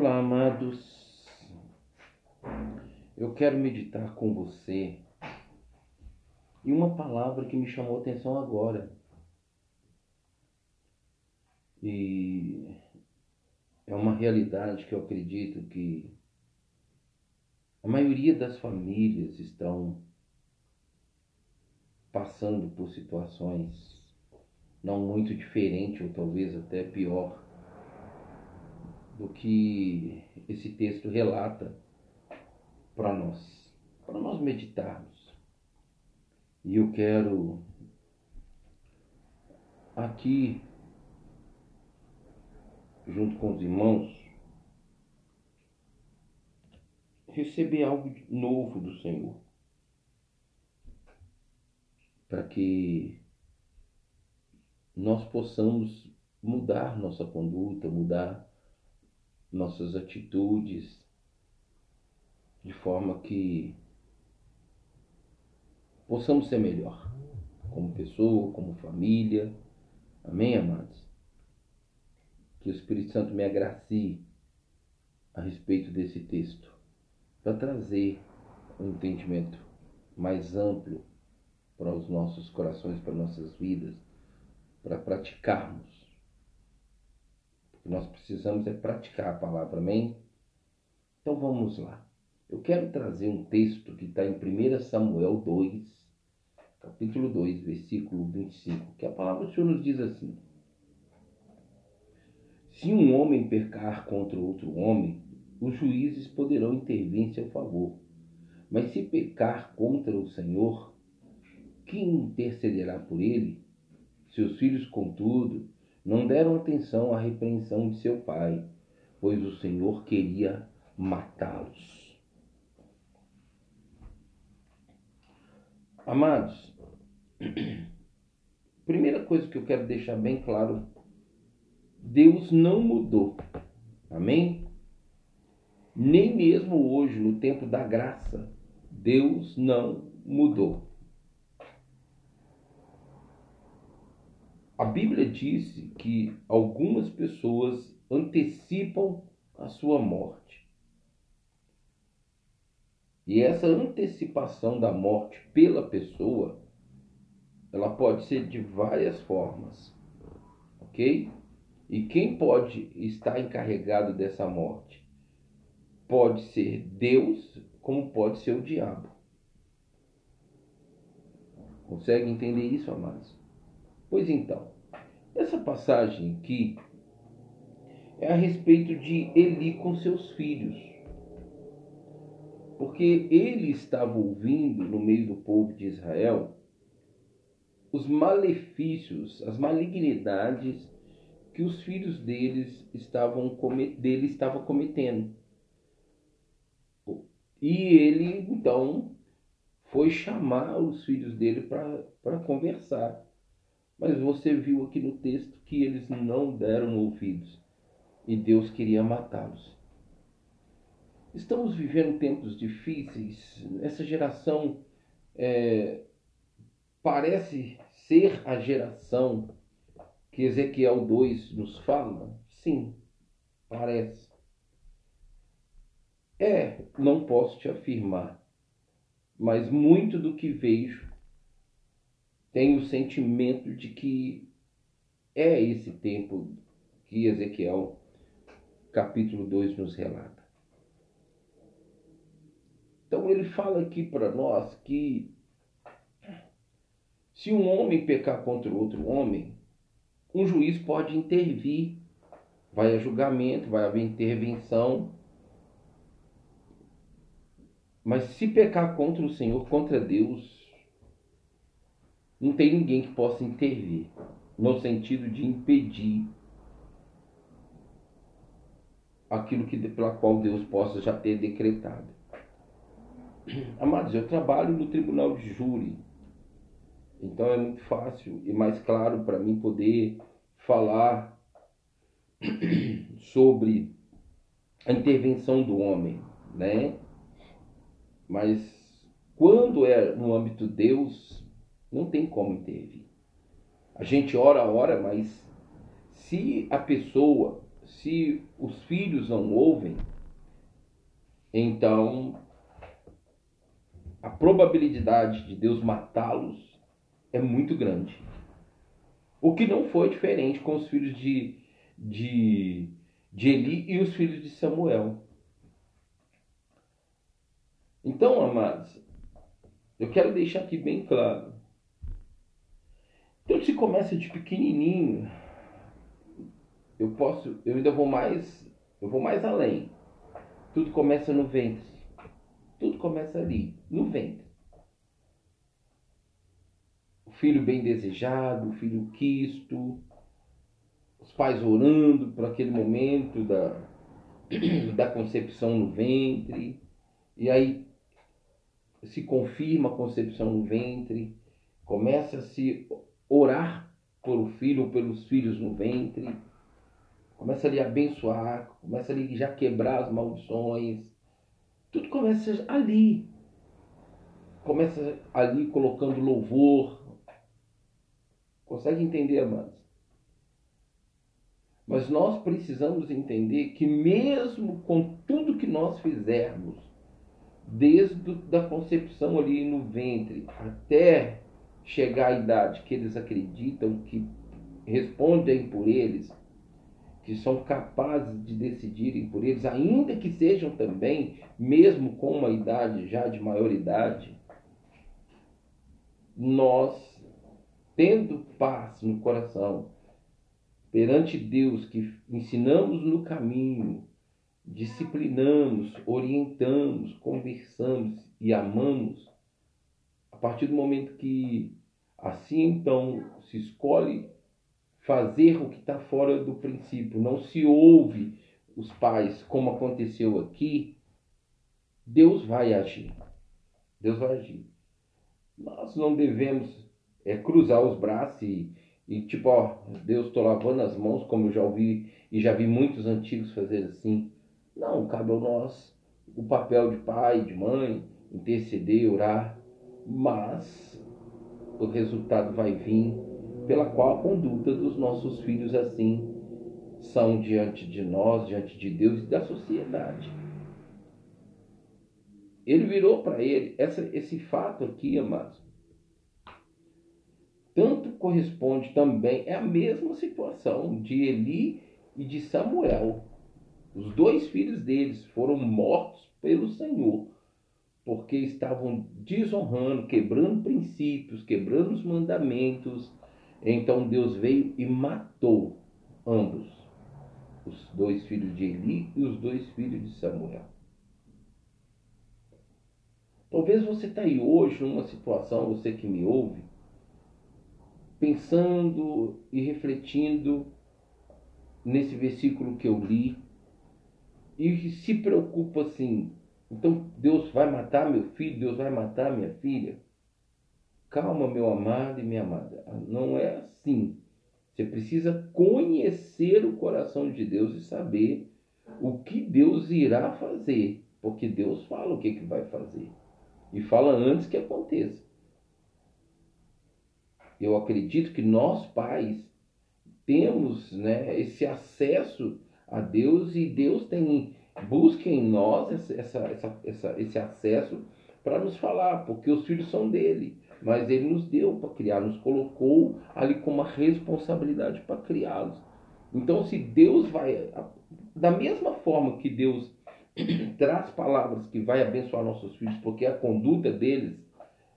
Olá, amados. Eu quero meditar com você e uma palavra que me chamou a atenção agora. E é uma realidade que eu acredito que a maioria das famílias estão passando por situações não muito diferentes ou talvez até pior do que esse texto relata para nós, para nós meditarmos. E eu quero aqui, junto com os irmãos, receber algo novo do Senhor. Para que nós possamos mudar nossa conduta, mudar nossas atitudes, de forma que possamos ser melhor, como pessoa, como família. Amém, amados? Que o Espírito Santo me agracie a respeito desse texto, para trazer um entendimento mais amplo para os nossos corações, para nossas vidas, para praticarmos nós precisamos é praticar a palavra, amém? Então vamos lá. Eu quero trazer um texto que está em 1 Samuel 2, capítulo 2, versículo 25, que a palavra do Senhor nos diz assim: Se um homem pecar contra outro homem, os juízes poderão intervir em seu favor. Mas se pecar contra o Senhor, quem intercederá por ele? Seus filhos, contudo, não deram atenção à repreensão de seu pai, pois o Senhor queria matá-los. Amados, primeira coisa que eu quero deixar bem claro: Deus não mudou. Amém? Nem mesmo hoje, no tempo da graça, Deus não mudou. A Bíblia disse que algumas pessoas antecipam a sua morte. E essa antecipação da morte pela pessoa, ela pode ser de várias formas, ok? E quem pode estar encarregado dessa morte? Pode ser Deus, como pode ser o diabo. Consegue entender isso, amados? Pois então, essa passagem aqui é a respeito de Eli com seus filhos. Porque ele estava ouvindo no meio do povo de Israel os malefícios, as malignidades que os filhos deles estavam dele estavam cometendo. E ele então foi chamar os filhos dele para conversar. Mas você viu aqui no texto que eles não deram ouvidos e Deus queria matá-los. Estamos vivendo tempos difíceis. Essa geração é, parece ser a geração que Ezequiel 2 nos fala? Sim, parece. É, não posso te afirmar, mas muito do que vejo tenho o sentimento de que é esse tempo que Ezequiel, capítulo 2, nos relata. Então ele fala aqui para nós que se um homem pecar contra outro homem, um juiz pode intervir, vai a julgamento, vai haver intervenção. Mas se pecar contra o Senhor, contra Deus, não tem ninguém que possa intervir no sentido de impedir aquilo que pela qual Deus possa já ter decretado. Amados, eu trabalho no tribunal de júri, então é muito fácil e mais claro para mim poder falar sobre a intervenção do homem, né? Mas quando é no âmbito Deus, não tem como intervir. A gente ora, ora, mas se a pessoa, se os filhos não ouvem, então a probabilidade de Deus matá-los é muito grande. O que não foi diferente com os filhos de, de, de Eli e os filhos de Samuel. Então, amados, eu quero deixar aqui bem claro. Tudo se começa de pequenininho. Eu posso, eu ainda vou mais, eu vou mais além. Tudo começa no ventre. Tudo começa ali, no ventre. O filho bem desejado, o filho quisto, os pais orando por aquele momento da, da concepção no ventre. E aí se confirma a concepção no ventre, começa a se orar por o filho ou pelos filhos no ventre, começa ali a abençoar, começa ali já quebrar as maldições. Tudo começa ali. Começa ali colocando louvor. Consegue entender, amados? Mas nós precisamos entender que mesmo com tudo que nós fizermos, desde da concepção ali no ventre até chegar à idade que eles acreditam que respondem por eles, que são capazes de decidirem por eles, ainda que sejam também, mesmo com uma idade já de maioridade, nós, tendo paz no coração, perante Deus, que ensinamos no caminho, disciplinamos, orientamos, conversamos e amamos, a partir do momento que assim então se escolhe fazer o que está fora do princípio, não se ouve os pais, como aconteceu aqui, Deus vai agir. Deus vai agir. Nós não devemos é, cruzar os braços e, e tipo, ó, Deus, estou lavando as mãos, como eu já ouvi e já vi muitos antigos fazer assim. Não, cabe a nós o papel de pai, de mãe, interceder, orar, mas o resultado vai vir pela qual a conduta dos nossos filhos assim são diante de nós, diante de Deus e da sociedade. Ele virou para ele essa, esse fato aqui, amados. Tanto corresponde também, é a mesma situação de Eli e de Samuel. Os dois filhos deles foram mortos pelo Senhor, porque estavam desonrando, quebrando princípios, quebrando os mandamentos. Então Deus veio e matou ambos, os dois filhos de Eli e os dois filhos de Samuel. Talvez você está aí hoje numa situação, você que me ouve, pensando e refletindo nesse versículo que eu li, e se preocupa assim, então Deus vai matar meu filho, Deus vai matar minha filha. Calma, meu amado e minha amada, não é assim. Você precisa conhecer o coração de Deus e saber o que Deus irá fazer, porque Deus fala o que, que vai fazer e fala antes que aconteça. Eu acredito que nós pais temos né, esse acesso a Deus e Deus tem busca em nós essa, essa, essa, esse acesso para nos falar, porque os filhos são dele, mas ele nos deu para criar, nos colocou ali com uma responsabilidade para criá-los. Então, se Deus vai, da mesma forma que Deus traz palavras que vai abençoar nossos filhos, porque a conduta deles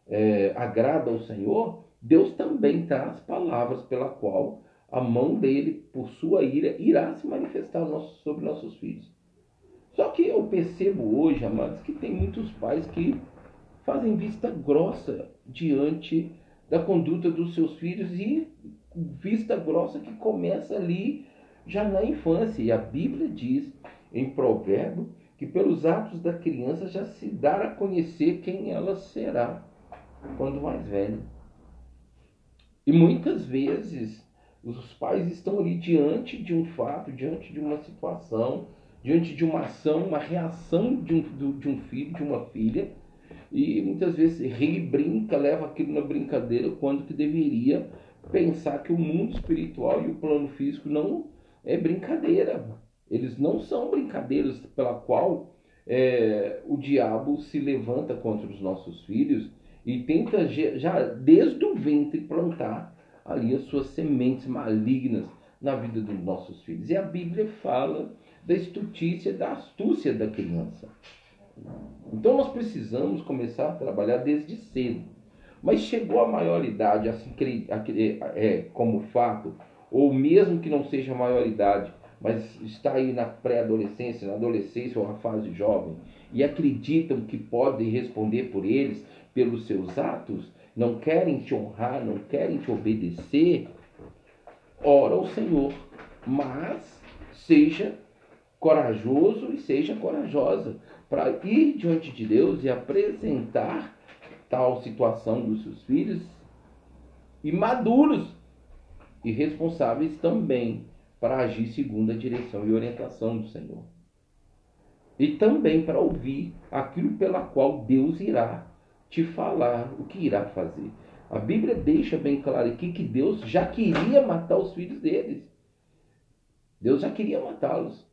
é, agrada ao Senhor, Deus também traz palavras pela qual a mão dele, por sua ira, irá se manifestar sobre nossos filhos. Só que eu percebo hoje, amados, que tem muitos pais que fazem vista grossa diante da conduta dos seus filhos e vista grossa que começa ali já na infância. E a Bíblia diz em Provérbio que pelos atos da criança já se dá a conhecer quem ela será quando mais velha. E muitas vezes os pais estão ali diante de um fato, diante de uma situação, diante de uma ação, uma reação de um, de um filho, de uma filha, e muitas vezes ri, brinca, leva aquilo na brincadeira, quando que deveria pensar que o mundo espiritual e o plano físico não é brincadeira. Eles não são brincadeiras pela qual é, o diabo se levanta contra os nossos filhos e tenta já desde o ventre plantar ali as suas sementes malignas na vida dos nossos filhos. E a Bíblia fala da estutícia, da astúcia da criança. Então nós precisamos começar a trabalhar desde cedo. Mas chegou a maioridade, assim, é, como fato, ou mesmo que não seja maioridade, mas está aí na pré-adolescência, na adolescência ou na fase jovem, e acreditam que podem responder por eles, pelos seus atos, não querem te honrar, não querem te obedecer, ora ao Senhor, mas seja corajoso e seja corajosa para ir diante de Deus e apresentar tal situação dos seus filhos e maduros e responsáveis também para agir segundo a direção e orientação do Senhor. E também para ouvir aquilo pela qual Deus irá te falar o que irá fazer. A Bíblia deixa bem claro aqui que Deus já queria matar os filhos deles. Deus já queria matá-los.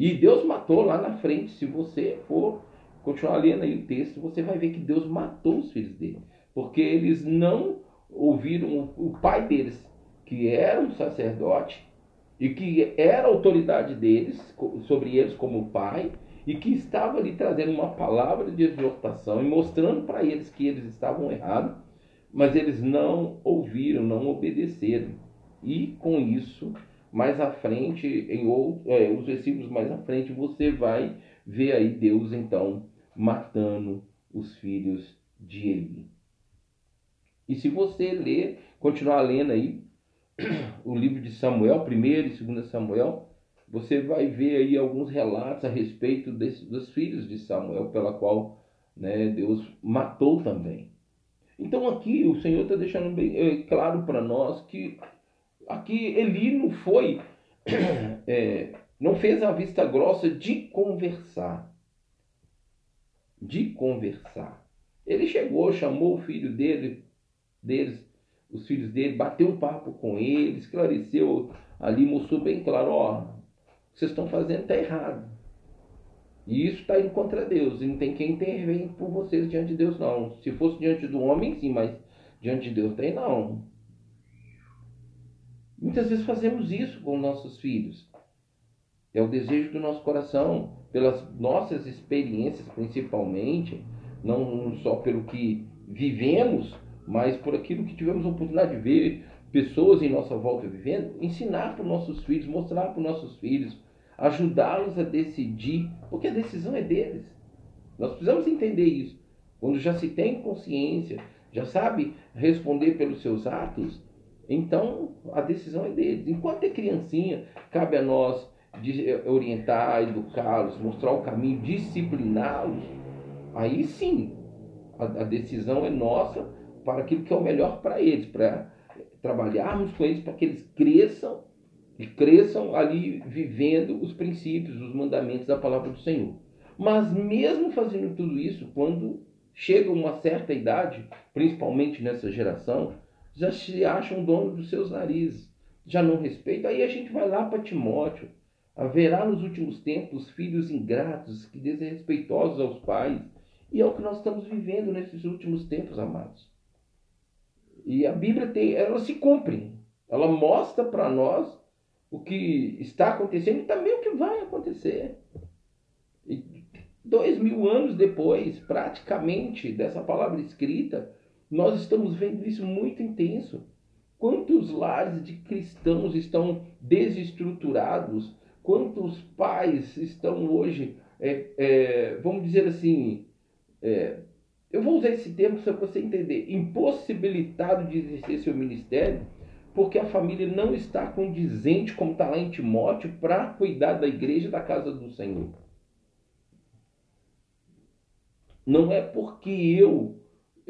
E Deus matou lá na frente. Se você for continuar lendo aí o texto, você vai ver que Deus matou os filhos dele. Porque eles não ouviram o pai deles, que era um sacerdote, e que era a autoridade deles, sobre eles como pai, e que estava ali trazendo uma palavra de exortação e mostrando para eles que eles estavam errados, mas eles não ouviram, não obedeceram. E com isso, mais à frente, em outro, é, os versículos mais à frente, você vai ver aí Deus então matando os filhos de Eli. E se você ler, continuar lendo aí o livro de Samuel, primeiro e segundo Samuel, você vai ver aí alguns relatos a respeito desse, dos filhos de Samuel, pela qual né, Deus matou também. Então aqui o Senhor está deixando bem é, claro para nós que aqui Eli não foi, é, não fez a vista grossa de conversar, de conversar. Ele chegou, chamou o filho dele, deles, os filhos dele, bateu um papo com ele, esclareceu ali, mostrou bem claro, ó, que vocês estão fazendo está errado. E isso está indo contra Deus. E não tem quem intervém por vocês diante de Deus, não. Se fosse diante do homem, sim, mas diante de Deus tem não. Muitas vezes fazemos isso com nossos filhos. É o desejo do nosso coração, pelas nossas experiências principalmente, não só pelo que vivemos, mas por aquilo que tivemos a oportunidade de ver, pessoas em nossa volta vivendo, ensinar para os nossos filhos, mostrar para os nossos filhos, ajudá-los a decidir, porque a decisão é deles. Nós precisamos entender isso. Quando já se tem consciência, já sabe responder pelos seus atos, então a decisão é deles. Enquanto é criancinha, cabe a nós orientar, educá-los, mostrar o caminho, discipliná-los. Aí sim, a, a decisão é nossa para aquilo que é o melhor para eles, para trabalharmos com eles para que eles cresçam e cresçam ali vivendo os princípios, os mandamentos da palavra do Senhor. Mas mesmo fazendo tudo isso, quando chega uma certa idade, principalmente nessa geração, já se acham dono dos seus narizes, já não respeitam. Aí a gente vai lá para Timóteo. Haverá nos últimos tempos filhos ingratos, que desrespeitosos aos pais. E é o que nós estamos vivendo nesses últimos tempos, amados. E a Bíblia tem, ela se cumpre. Ela mostra para nós o que está acontecendo e também o que vai acontecer. E dois mil anos depois, praticamente, dessa palavra escrita, nós estamos vendo isso muito intenso. Quantos lares de cristãos estão desestruturados? Quantos pais estão hoje, é, é, vamos dizer assim, é, eu vou usar esse termo para você entender. Impossibilitado de exercer seu ministério porque a família não está condizente, como está lá em Timóteo, para cuidar da igreja da casa do Senhor. Não é porque eu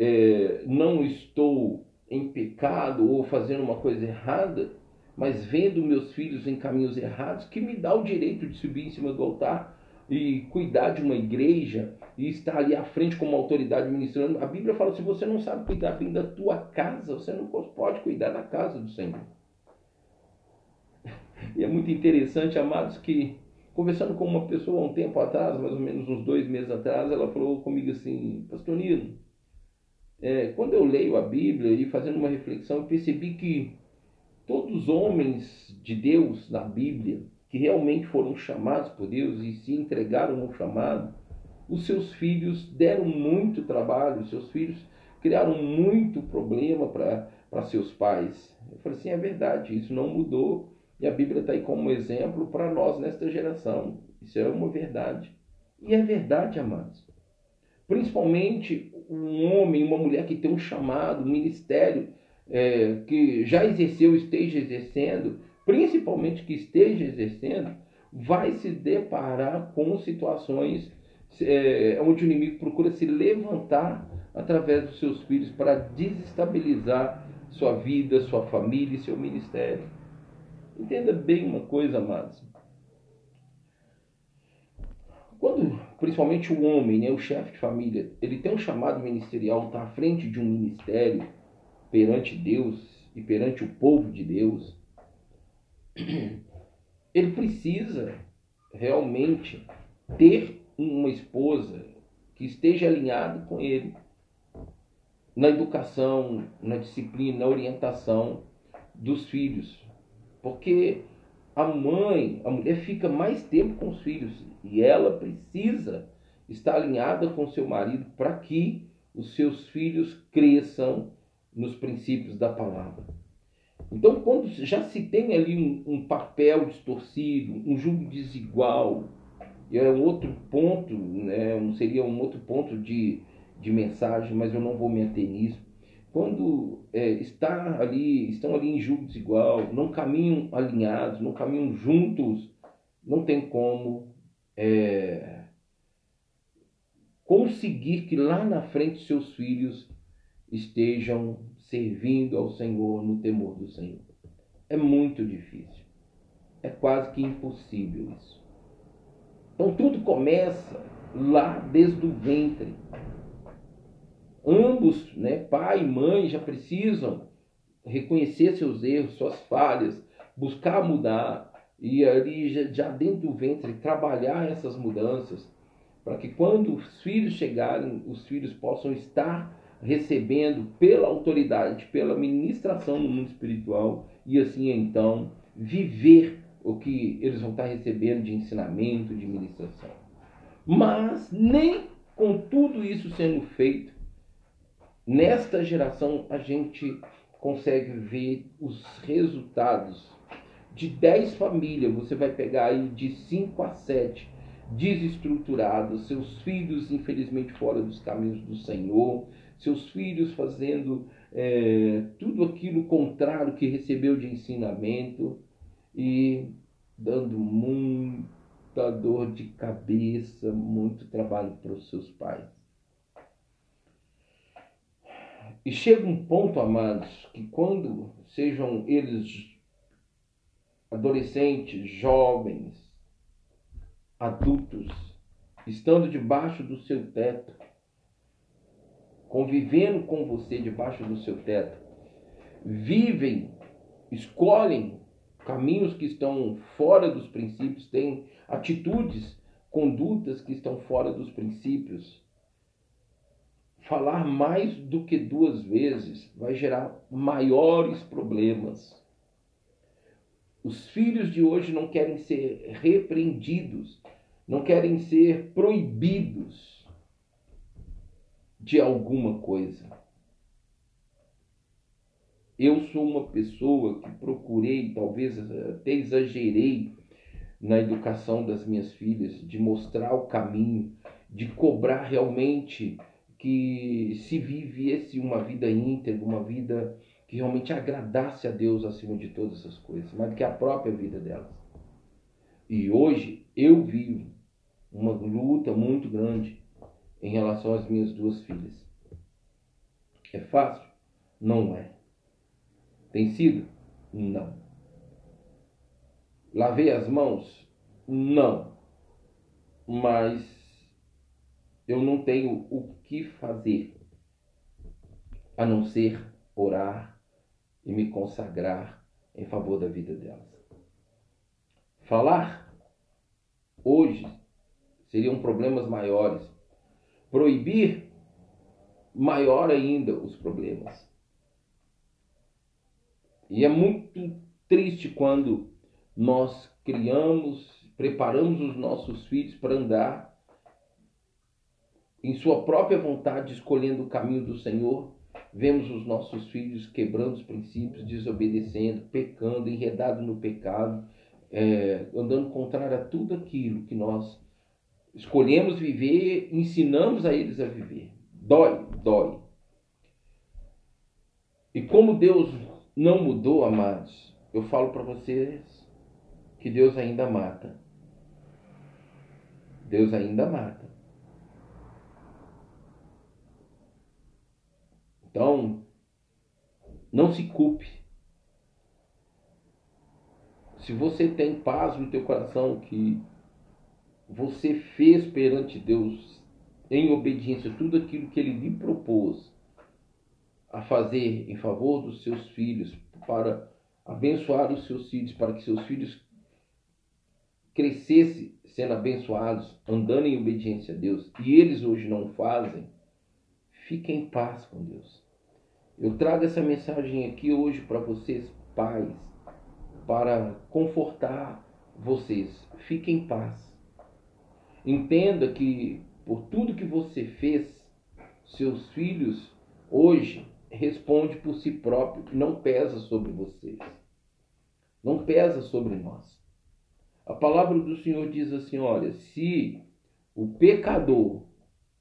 é, não estou em pecado ou fazendo uma coisa errada, mas vendo meus filhos em caminhos errados, que me dá o direito de subir em cima do altar e cuidar de uma igreja e estar ali à frente como autoridade ministrando. A Bíblia fala: se você não sabe cuidar bem da tua casa, você não pode cuidar da casa do Senhor. E é muito interessante, amados, que conversando com uma pessoa há um tempo atrás, mais ou menos uns dois meses atrás, ela falou comigo assim, Pastor Nino, é, quando eu leio a Bíblia e fazendo uma reflexão, eu percebi que todos os homens de Deus na Bíblia, que realmente foram chamados por Deus e se entregaram ao chamado, os seus filhos deram muito trabalho, os seus filhos criaram muito problema para seus pais. Eu falei assim, é verdade, isso não mudou. E a Bíblia está aí como exemplo para nós nesta geração. Isso é uma verdade. E é verdade, amados. Principalmente um homem, uma mulher que tem um chamado, um ministério, é, que já exerceu, esteja exercendo, principalmente que esteja exercendo, vai se deparar com situações é, onde o inimigo procura se levantar através dos seus filhos para desestabilizar sua vida, sua família e seu ministério. Entenda bem uma coisa, amados. Quando, principalmente o homem, né, o chefe de família, ele tem um chamado ministerial, está à frente de um ministério perante Deus e perante o povo de Deus, ele precisa realmente ter uma esposa que esteja alinhada com ele na educação, na disciplina, na orientação dos filhos. Porque a mãe, a mulher fica mais tempo com os filhos e ela precisa estar alinhada com seu marido para que os seus filhos cresçam nos princípios da palavra. Então, quando já se tem ali um, um papel distorcido, um julgo desigual, é um outro ponto, né, seria um outro ponto de, de mensagem, mas eu não vou me ater nisso. Quando é, está ali, estão ali em julgo desigual, não caminham alinhados, não caminham juntos, não tem como é, conseguir que lá na frente seus filhos estejam servindo ao Senhor no temor do Senhor. É muito difícil. É quase que impossível isso. Então tudo começa lá desde o ventre. Ambos, né, pai e mãe, já precisam reconhecer seus erros, suas falhas, buscar mudar e ali já, dentro do ventre trabalhar essas mudanças para que quando os filhos chegarem, os filhos possam estar recebendo pela autoridade, pela ministração no mundo espiritual e assim então viver o que eles vão estar recebendo de ensinamento, de ministração. Mas nem com tudo isso sendo feito, nesta geração a gente consegue ver os resultados de 10 famílias, você vai pegar aí de 5 a 7 desestruturados, seus filhos infelizmente fora dos caminhos do Senhor, seus filhos fazendo é, tudo aquilo contrário que recebeu de ensinamento e dando muita dor de cabeça, muito trabalho para os seus pais. E chega um ponto, amados, que quando sejam eles adolescentes, jovens, adultos, estando debaixo do seu teto, convivendo com você debaixo do seu teto, vivem, escolhem caminhos que estão fora dos princípios, têm atitudes, condutas que estão fora dos princípios. Falar mais do que duas vezes vai gerar maiores problemas. Os filhos de hoje não querem ser repreendidos, não querem ser proibidos de alguma coisa. Eu sou uma pessoa que procurei, talvez até exagerei na educação das minhas filhas, de mostrar o caminho, de cobrar realmente que se vivesse uma vida íntegra, uma vida que realmente agradasse a Deus acima de todas essas coisas, mais do que a própria vida delas. E hoje eu vivo uma luta muito grande em relação às minhas duas filhas. É fácil? Não é. Tem sido? Não. Lavei as mãos? Não. Mas eu não tenho o que fazer a não ser orar e me consagrar em favor da vida delas. Falar? hoje seriam problemas maiores. Proibir, maior ainda os problemas. E é muito triste quando nós criamos, preparamos os nossos filhos para andar em sua própria vontade, escolhendo o caminho do Senhor. Vemos os nossos filhos quebrando os princípios, desobedecendo, pecando, enredado no pecado, é, andando contrário a tudo aquilo que nós escolhemos viver, ensinamos a eles a viver. Dói, dói. E como Deus não mudou, amados, eu falo para vocês que Deus ainda mata. Deus ainda mata. Então, não se culpe. Se você tem paz no teu coração que você fez perante Deus em obediência tudo aquilo que ele lhe propôs a fazer em favor dos seus filhos, para abençoar os seus filhos, para que seus filhos crescessem sendo abençoados, andando em obediência a Deus, e eles hoje não fazem, fique em paz com Deus. Eu trago essa mensagem aqui hoje para vocês, pais, para confortar vocês. Fiquem em paz. Entenda que por tudo que você fez, seus filhos hoje responde por si próprio, não pesa sobre vocês. Não pesa sobre nós. A palavra do Senhor diz assim: olha, se o pecador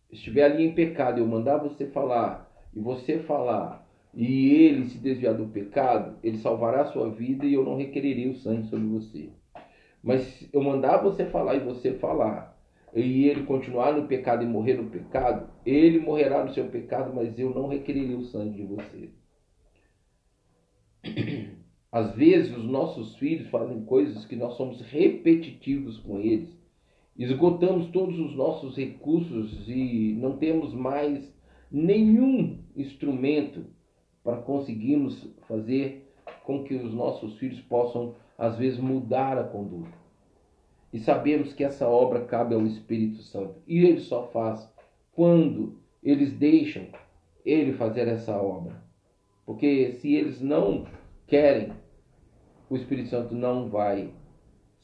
estiver ali em pecado, eu mandar você falar, e você falar, e ele se desviar do pecado, ele salvará a sua vida e eu não requererei o sangue sobre você. Mas eu mandar você falar e você falar, e ele continuar no pecado e morrer no pecado, ele morrerá no seu pecado, mas eu não requererei o sangue de você. Às vezes os nossos filhos fazem coisas que nós somos repetitivos com eles. Esgotamos todos os nossos recursos e não temos mais nenhum instrumento para conseguirmos fazer com que os nossos filhos possam, às vezes, mudar a conduta. E sabemos que essa obra cabe ao Espírito Santo. E ele só faz quando eles deixam ele fazer essa obra. Porque se eles não querem, o Espírito Santo não vai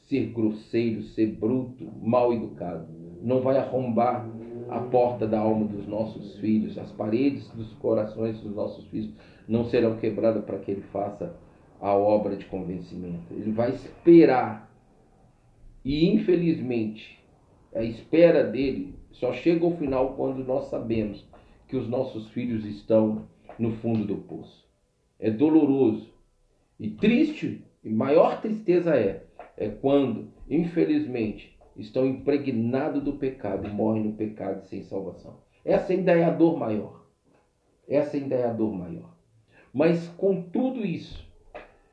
ser grosseiro, ser bruto, mal educado. Não vai arrombar a porta da alma dos nossos filhos, as paredes dos corações dos nossos filhos não serão quebradas para que ele faça a obra de convencimento. Ele vai esperar e infelizmente, a espera dele só chega ao final quando nós sabemos que os nossos filhos estão no fundo do poço. É doloroso e triste, e maior tristeza é, é quando, infelizmente, estão impregnados do pecado morrem no pecado sem salvação. Essa ainda é a dor maior. Essa ainda é a dor maior. Mas com tudo isso,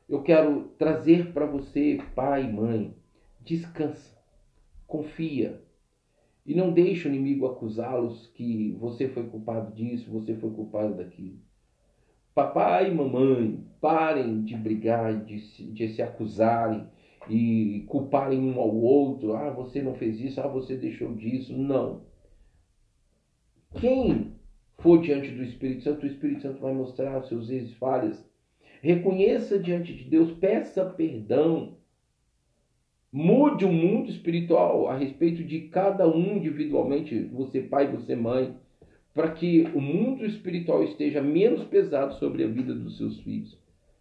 eu quero trazer para você, pai e mãe, Descansa, confia e não deixe o inimigo acusá-los que você foi culpado disso, você foi culpado daquilo. Papai e mamãe, parem de brigar, de se, de se acusarem e culparem um ao outro. Ah, você não fez isso, ah, você deixou disso. Não. Quem for diante do Espírito Santo, o Espírito Santo vai mostrar os seus erros e falhas. Reconheça diante de Deus, peça perdão Mude o mundo espiritual a respeito de cada um individualmente, você pai, você mãe, para que o mundo espiritual esteja menos pesado sobre a vida dos seus filhos.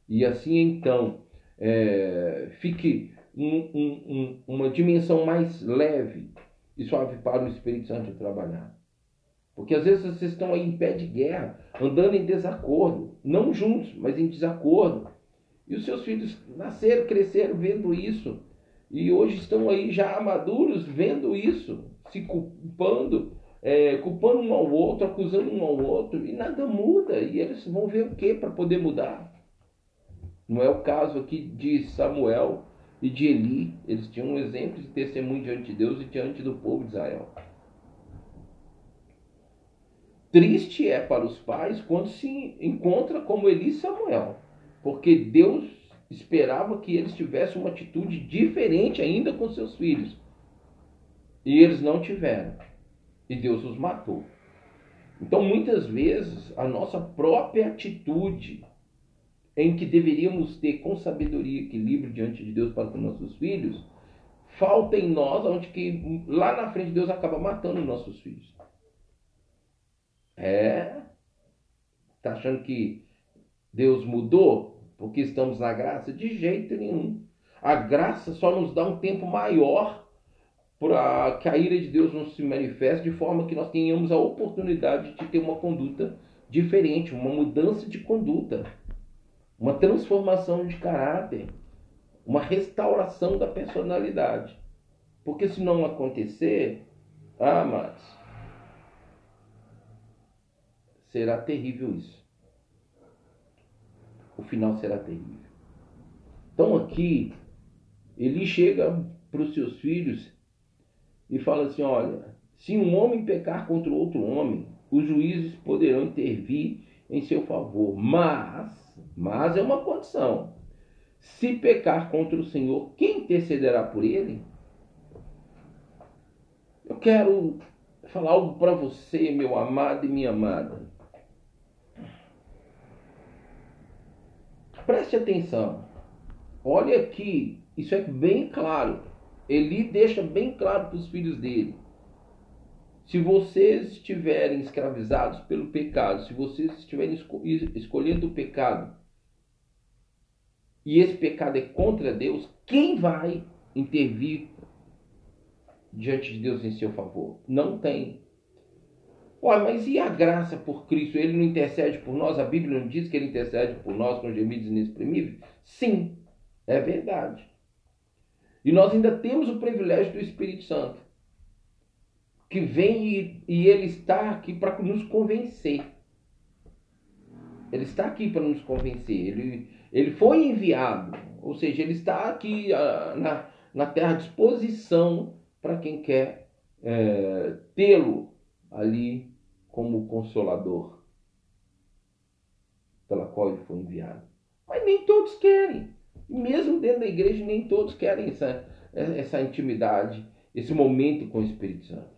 E assim então é, fique um, um, um, uma dimensão mais leve e suave para o Espírito Santo trabalhar. Porque às vezes vocês estão aí em pé de guerra, andando em desacordo, não juntos, mas em desacordo. E os seus filhos nasceram, cresceram vendo isso e hoje estão aí já maduros vendo isso, se culpando, é, culpando um ao outro, acusando um ao outro, e nada muda. E eles vão ver o que para poder mudar? Não é o caso aqui de Samuel e de Eli. Eles tinham um exemplo de testemunho diante de Deus e diante do povo de Israel. Triste é para os pais quando se encontra como Eli e Samuel, porque Deus esperava que eles tivessem uma atitude diferente ainda com seus filhos. E eles não tiveram. E Deus os matou. Então, muitas vezes, a nossa própria atitude em que deveríamos ter com sabedoria e equilíbrio diante de Deus para com nossos filhos, falta em nós, onde que lá na frente Deus acaba matando nossos filhos. É. Tá achando que Deus mudou porque estamos na graça? De jeito nenhum. A graça só nos dá um tempo maior para que a ira de Deus não se manifeste de forma que nós tenhamos a oportunidade de ter uma conduta diferente, uma mudança de conduta, uma transformação de caráter, uma restauração da personalidade. Porque se não acontecer, ah, mas será terrível isso. O final será terrível. Então aqui, ele chega para os seus filhos e fala assim: olha, se um homem pecar contra outro homem, os juízes poderão intervir em seu favor. Mas, mas é uma condição. Se pecar contra o Senhor, quem intercederá por ele? Eu quero falar algo para você, meu amado e minha amada. Preste atenção. Olha aqui, isso é bem claro. Eli deixa bem claro para os filhos dele. Se vocês estiverem escravizados pelo pecado, se vocês estiverem escolhendo o pecado, e esse pecado é contra Deus, quem vai intervir diante de Deus em seu favor? Não tem. Olha, mas e a graça por Cristo? Ele não intercede por nós? A Bíblia não diz que ele intercede por nós com gemidos inexprimíveis? Sim, é verdade. E nós ainda temos o privilégio do Espírito Santo, que vem e, e ele está aqui para nos convencer. Ele está aqui para nos convencer. Ele, ele foi enviado, ou seja, ele está aqui uh, na, na terra à disposição para quem quer é, tê-lo ali como consolador, pela qual ele foi enviado. Mas nem todos querem. Mesmo dentro da igreja, nem todos querem essa, essa intimidade, esse momento com o Espírito Santo.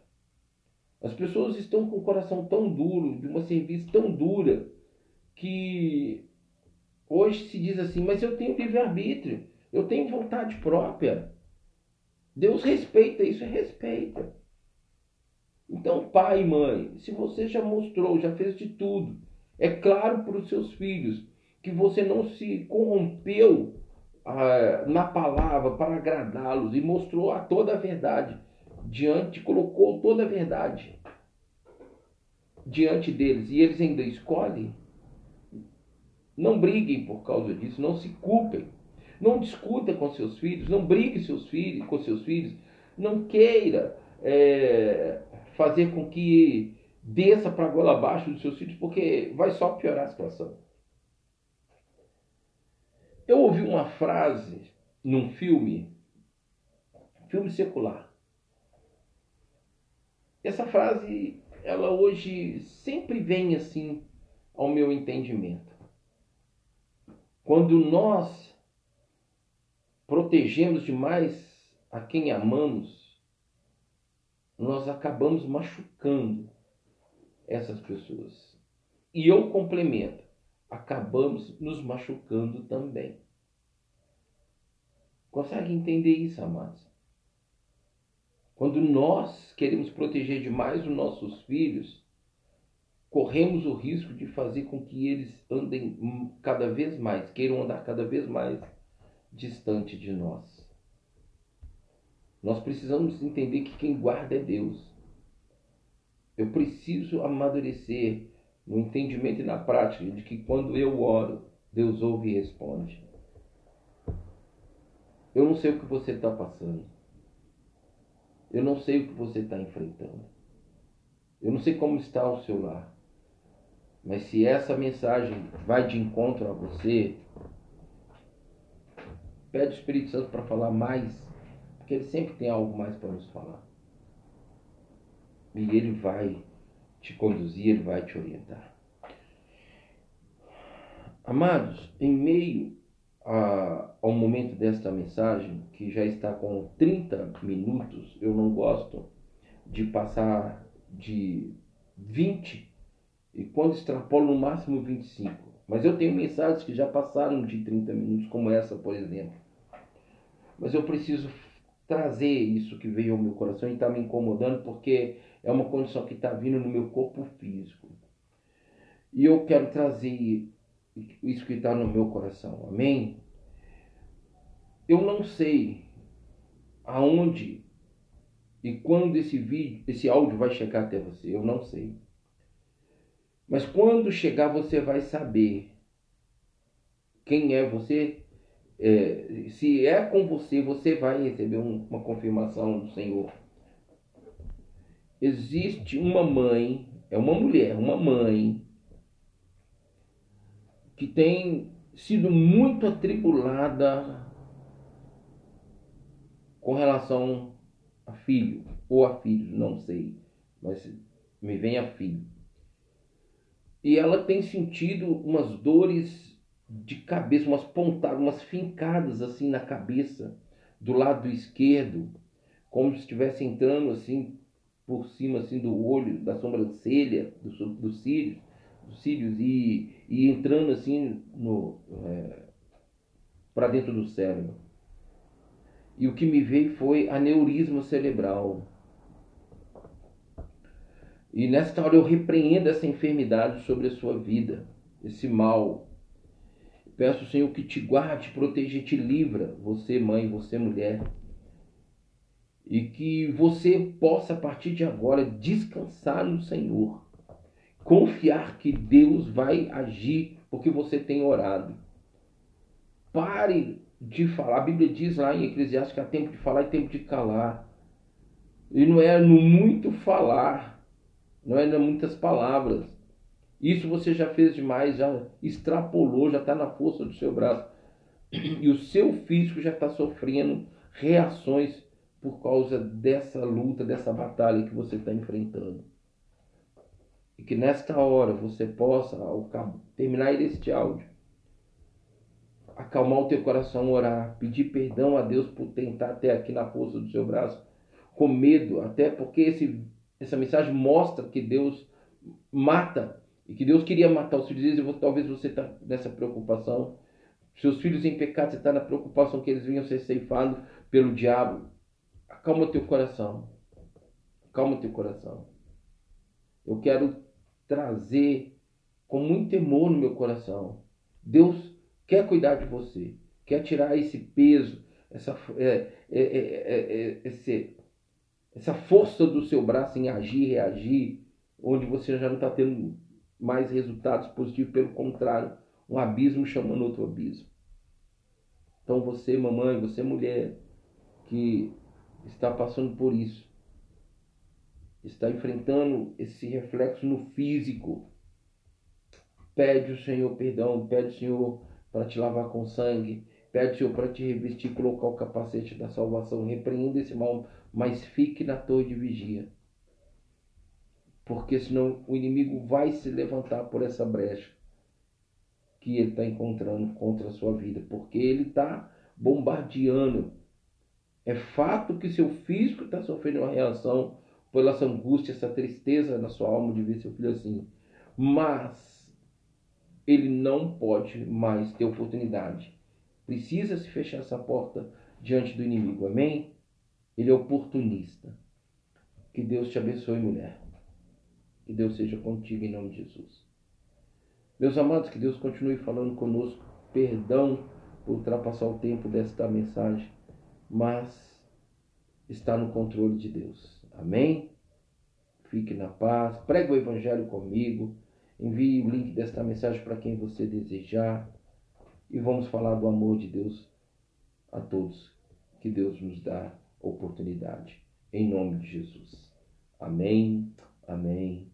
As pessoas estão com o coração tão duro, de uma serviço tão dura, que hoje se diz assim: mas eu tenho livre-arbítrio, eu tenho vontade própria. Deus respeita isso, é respeita. Então, pai e mãe, se você já mostrou, já fez de tudo, é claro para os seus filhos que você não se corrompeu ah, na palavra para agradá-los e mostrou a toda a verdade diante, colocou toda a verdade diante deles e eles ainda escolhem, não briguem por causa disso, não se culpem. Não discuta com seus filhos, não brigue seus filhos, com seus filhos, não queira é, fazer com que desça para a goela abaixo dos seus filhos, porque vai só piorar a situação. Eu ouvi uma frase num filme, filme secular. Essa frase, ela hoje sempre vem assim ao meu entendimento. Quando nós protegemos demais a quem amamos, nós acabamos machucando essas pessoas. E eu complemento, acabamos nos machucando também. Consegue entender isso, amados? Quando nós queremos proteger demais os nossos filhos, corremos o risco de fazer com que eles andem cada vez mais, queiram andar cada vez mais distante de nós. Nós precisamos entender que quem guarda é Deus. Eu preciso amadurecer no entendimento e na prática de que quando eu oro, Deus ouve e responde. Eu não sei o que você está passando. Eu não sei o que você está enfrentando. Eu não sei como está o seu lar. Mas se essa mensagem vai de encontro a você, Pede o Espírito Santo para falar mais, porque ele sempre tem algo mais para nos falar. E ele vai te conduzir, ele vai te orientar. Amados, em meio a, ao momento desta mensagem, que já está com 30 minutos, eu não gosto de passar de 20 e quando extrapolo no máximo 25. Mas eu tenho mensagens que já passaram de 30 minutos, como essa, por exemplo. Mas eu preciso trazer isso que veio ao meu coração e está me incomodando, porque é uma condição que está vindo no meu corpo físico. E eu quero trazer isso que está no meu coração. Amém? Eu não sei aonde e quando esse vídeo, esse áudio vai chegar até você. Eu não sei. Mas quando chegar, você vai saber quem é você. É, se é com você, você vai receber um, uma confirmação do Senhor. Existe uma mãe, é uma mulher, uma mãe, que tem sido muito atribulada com relação a filho, ou a filho, não sei, mas me vem a filho. E ela tem sentido umas dores de cabeça, umas pontadas, umas fincadas assim na cabeça, do lado esquerdo, como se estivesse entrando assim por cima assim do olho, da sobrancelha, dos do cílios, dos cílios e, e entrando assim no é, para dentro do cérebro. E o que me veio foi aneurisma cerebral. E nesta hora eu repreendo essa enfermidade sobre a sua vida, esse mal. Peço, Senhor, que te guarde, proteja e te livra, você mãe, você mulher. E que você possa, a partir de agora, descansar no Senhor. Confiar que Deus vai agir porque você tem orado. Pare de falar. A Bíblia diz lá em Eclesiastes que há tempo de falar e tempo de calar. E não é no muito falar não é muitas palavras. Isso você já fez demais, já extrapolou, já está na força do seu braço. E o seu físico já está sofrendo reações por causa dessa luta, dessa batalha que você está enfrentando. E que nesta hora você possa, ao terminar este áudio, acalmar o teu coração, orar, pedir perdão a Deus por tentar até aqui na força do seu braço, com medo, até porque esse essa mensagem mostra que Deus mata e que Deus queria matar os filhos deles. Talvez você está nessa preocupação. Seus filhos em pecado, você está na preocupação que eles venham ser ceifados pelo diabo. Acalma teu coração. Calma teu coração. Eu quero trazer com muito temor no meu coração. Deus quer cuidar de você, quer tirar esse peso, essa, é, é, é, esse, essa força do seu braço em agir, reagir, onde você já não está tendo mais resultados positivos, pelo contrário, um abismo chamando outro abismo. Então você, mamãe, você mulher que está passando por isso, está enfrentando esse reflexo no físico, pede o Senhor perdão, pede o Senhor para te lavar com sangue, pede o Senhor para te revestir, colocar o capacete da salvação, repreenda esse mal mas fique na torre de vigia. Porque senão o inimigo vai se levantar por essa brecha que ele está encontrando contra a sua vida, porque ele está bombardeando. É fato que seu físico está sofrendo uma reação pela essa angústia, essa tristeza na sua alma de ver seu filho assim. Mas ele não pode mais ter oportunidade. Precisa se fechar essa porta diante do inimigo. Amém? Ele é oportunista. Que Deus te abençoe, mulher. Que Deus seja contigo em nome de Jesus. Meus amados, que Deus continue falando conosco. Perdão por ultrapassar o tempo desta mensagem, mas está no controle de Deus. Amém? Fique na paz. Pregue o Evangelho comigo. Envie o link desta mensagem para quem você desejar. E vamos falar do amor de Deus a todos que Deus nos dá oportunidade. Em nome de Jesus. Amém, amém